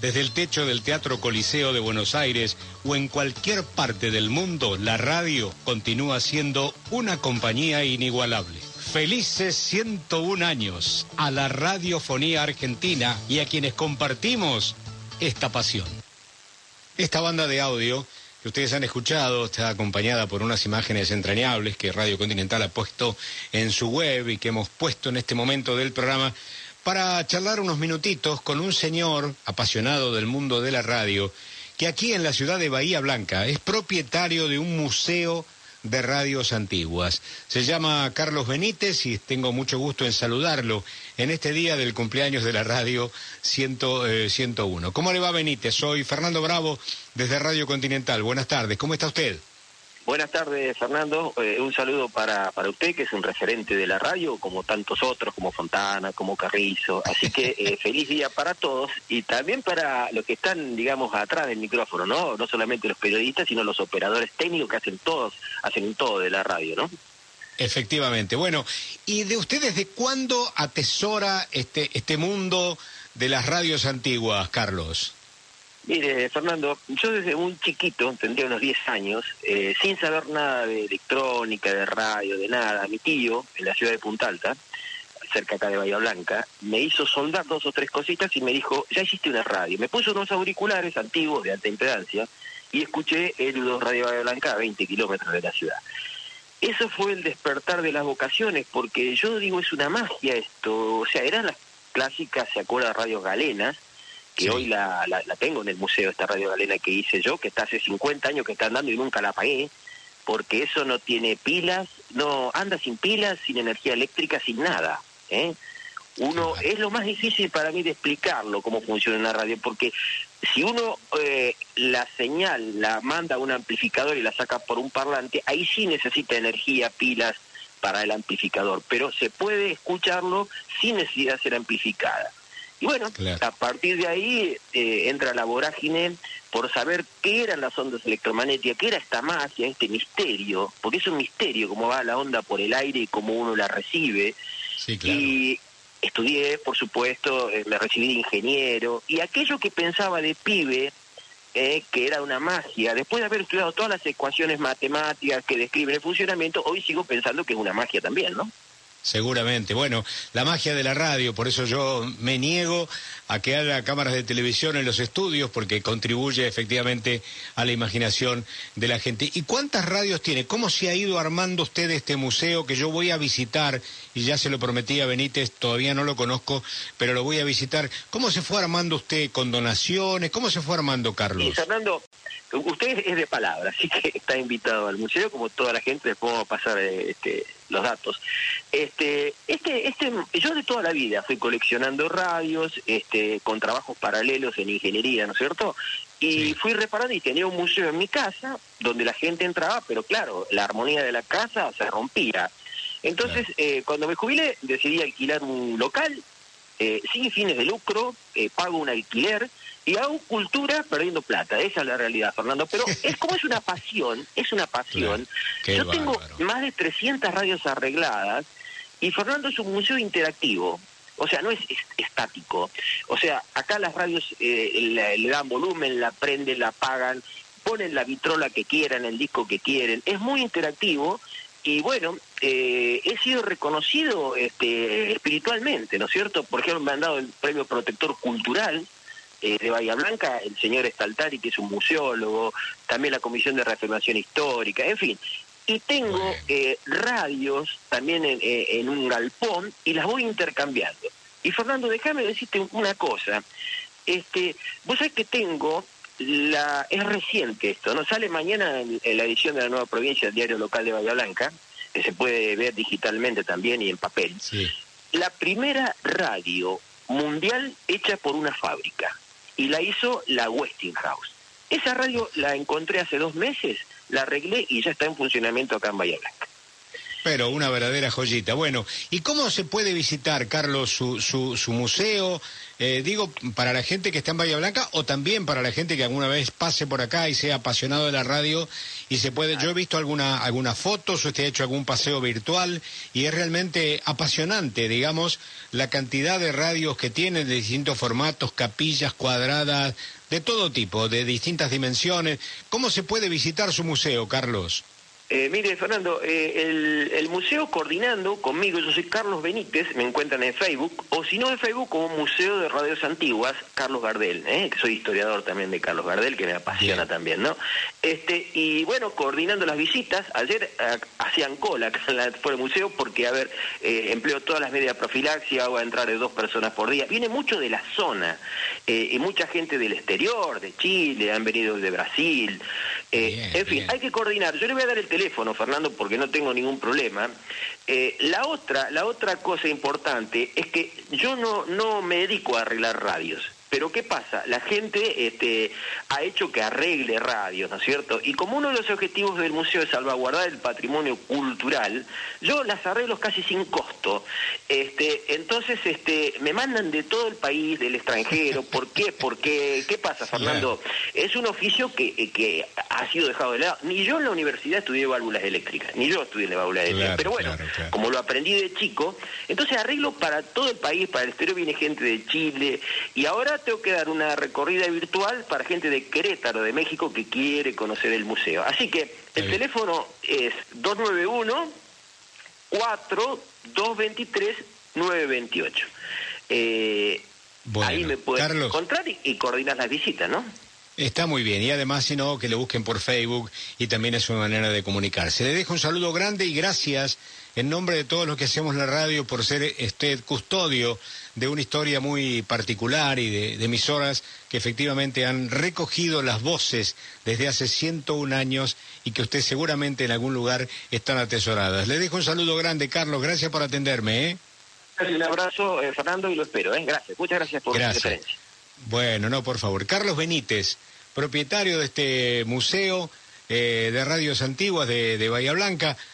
Desde el techo del Teatro Coliseo de Buenos Aires o en cualquier parte del mundo, la radio continúa siendo una compañía inigualable. Felices 101 años a la radiofonía argentina y a quienes compartimos esta pasión. Esta banda de audio que ustedes han escuchado está acompañada por unas imágenes entrañables que Radio Continental ha puesto en su web y que hemos puesto en este momento del programa para charlar unos minutitos con un señor apasionado del mundo de la radio que aquí en la ciudad de Bahía Blanca es propietario de un museo de radios antiguas. Se llama Carlos Benítez y tengo mucho gusto en saludarlo en este día del cumpleaños de la radio 101. Eh, ¿Cómo le va Benítez? Soy Fernando Bravo desde Radio Continental. Buenas tardes, ¿cómo está usted? Buenas tardes, Fernando. Eh, un saludo para, para usted, que es un referente de la radio, como tantos otros, como Fontana, como Carrizo. Así que eh, feliz día para todos y también para los que están, digamos, atrás del micrófono, ¿no? No solamente los periodistas, sino los operadores técnicos que hacen todos, hacen todo de la radio, ¿no? Efectivamente. Bueno, ¿y de usted desde cuándo atesora este, este mundo de las radios antiguas, Carlos? Mire, Fernando, yo desde un chiquito, tendría unos 10 años, eh, sin saber nada de electrónica, de radio, de nada, mi tío, en la ciudad de Punta Alta, cerca acá de Bahía Blanca, me hizo soldar dos o tres cositas y me dijo, ya hiciste una radio. Me puso unos auriculares antiguos de alta impedancia y escuché el U2 Radio Bahía Blanca a 20 kilómetros de la ciudad. Eso fue el despertar de las vocaciones, porque yo digo, es una magia esto. O sea, eran las clásicas, se acuerda, radios galenas, que hoy la, la, tengo en el museo, esta radio galena que hice yo, que está hace 50 años que está andando y nunca la apagué, porque eso no tiene pilas, no anda sin pilas, sin energía eléctrica, sin nada. ¿eh? Uno es lo más difícil para mí de explicarlo cómo funciona una radio, porque si uno eh, la señal la manda a un amplificador y la saca por un parlante, ahí sí necesita energía, pilas para el amplificador, pero se puede escucharlo sin necesidad de ser amplificada. Y bueno, a partir de ahí eh, entra la vorágine por saber qué eran las ondas electromagnéticas, qué era esta magia, este misterio, porque es un misterio cómo va la onda por el aire y cómo uno la recibe. Y estudié, por supuesto, eh, me recibí de ingeniero, y aquello que pensaba de pibe, eh, que era una magia, después de haber estudiado todas las ecuaciones matemáticas que describen el funcionamiento, hoy sigo pensando que es una magia también, ¿no? Seguramente. Bueno, la magia de la radio, por eso yo me niego a que haya cámaras de televisión en los estudios, porque contribuye efectivamente a la imaginación de la gente. ¿Y cuántas radios tiene? ¿Cómo se ha ido armando usted este museo que yo voy a visitar? Y ya se lo prometí a Benítez, todavía no lo conozco, pero lo voy a visitar. ¿Cómo se fue armando usted con donaciones? ¿Cómo se fue armando, Carlos? Sí, Fernando, usted es de palabra, así que está invitado al museo, como toda la gente, vamos a pasar este, los datos. Este, este, este, yo de toda la vida fui coleccionando radios, este, con trabajos paralelos en ingeniería, ¿no es cierto? Y fui reparando y tenía un museo en mi casa donde la gente entraba, pero claro, la armonía de la casa se rompía. Entonces, eh, cuando me jubilé, decidí alquilar un local eh, sin fines de lucro, eh, pago un alquiler y hago cultura perdiendo plata. Esa es la realidad, Fernando. Pero es como es una pasión, es una pasión. Yo tengo más de 300 radios arregladas y Fernando es un museo interactivo. O sea, no es, estático. O sea, acá las radios eh, le, dan volumen, la prenden, la apagan, ponen la vitrola que quieran, el disco que quieren. Es muy interactivo y bueno, eh, he sido reconocido este, espiritualmente, ¿no es cierto? Por ejemplo, me han dado el premio protector cultural eh, de Bahía Blanca, el señor Estaltari, que es un museólogo, también la Comisión de Reafirmación Histórica, en fin. Y tengo eh, radios también en, eh, en, un galpón y las voy intercambiando. Y Fernando, déjame decirte una cosa. Este, vos sabés que tengo la es reciente esto, ¿no? Sale mañana en, la edición de la nueva provincia del diario local de Bahía Blanca, que se puede ver digitalmente también y en papel. La primera radio mundial hecha por una fábrica y la hizo la Westinghouse. Esa radio la encontré hace dos meses, la arreglé y ya está en funcionamiento acá en Bahía. Pero una verdadera joyita. Bueno, ¿y cómo se puede visitar, Carlos, su, su, su museo? Eh, digo, para la gente que está en Bahía Blanca o también para la gente que alguna vez pase por acá y sea apasionado de la radio y se puede, yo he visto alguna, algunas fotos, usted ha hecho algún paseo virtual y es realmente apasionante, digamos, la cantidad de radios que tiene de distintos formatos, capillas cuadradas, de todo tipo, de distintas dimensiones. ¿Cómo se puede visitar su museo, Carlos? Eh, mire, Fernando, eh, el, museo coordinando conmigo, yo soy Carlos Benítez, me encuentran en Facebook, o si no en Facebook como Museo de Radios Antiguas, Carlos Gardel, eh, que soy historiador también de Carlos Gardel, que me apasiona también, ¿no? Este, y bueno, coordinando las visitas, ayer hacían cola acá por el museo porque, a ver, empleo todas las medidas profilaxia, hago a entrar de dos personas por día. Viene mucho de la zona, y mucha gente del exterior, de Chile, han venido de Brasil, en fin, hay que coordinar. Yo le voy a dar el teléfono, Fernando, porque no tengo ningún problema. Eh, la otra, la otra cosa importante es que yo no, no me dedico a arreglar radios. Pero ¿qué pasa? La gente este, ha hecho que arregle radios, ¿no es cierto? Y como uno de los objetivos del museo es salvaguardar el patrimonio cultural, yo las arreglo casi sin costo. Este, entonces este, me mandan de todo el país, del extranjero. ¿Por qué? Porque, ¿qué pasa, Fernando? Es un oficio que, que ha sido dejado de lado. Ni yo en la universidad estudié válvulas eléctricas, ni yo estudié válvulas eléctricas. Pero bueno, como lo aprendí de chico, entonces arreglo para todo el país, para el exterior viene gente de Chile, y ahora tengo que dar una recorrida virtual para gente de Querétaro, de México, que quiere conocer el museo. Así que el teléfono es 291 4223 928. Eh, ahí me puedes encontrar y, y coordinar las visitas, ¿no? Está muy bien, y además, si no, que le busquen por Facebook y también es una manera de comunicarse. Le dejo un saludo grande y gracias en nombre de todos los que hacemos la radio por ser este custodio de una historia muy particular y de, emisoras que efectivamente han recogido las voces desde hace 101 años y que usted seguramente en algún lugar están atesoradas. Le dejo un saludo grande, Carlos, gracias por atenderme. ¿eh? Un abrazo, eh, Fernando, y lo espero. ¿eh? Gracias, muchas gracias por referencia. Bueno, no, por favor. Carlos Benítez propietario de este museo eh, de radios antiguas de Bahía Blanca.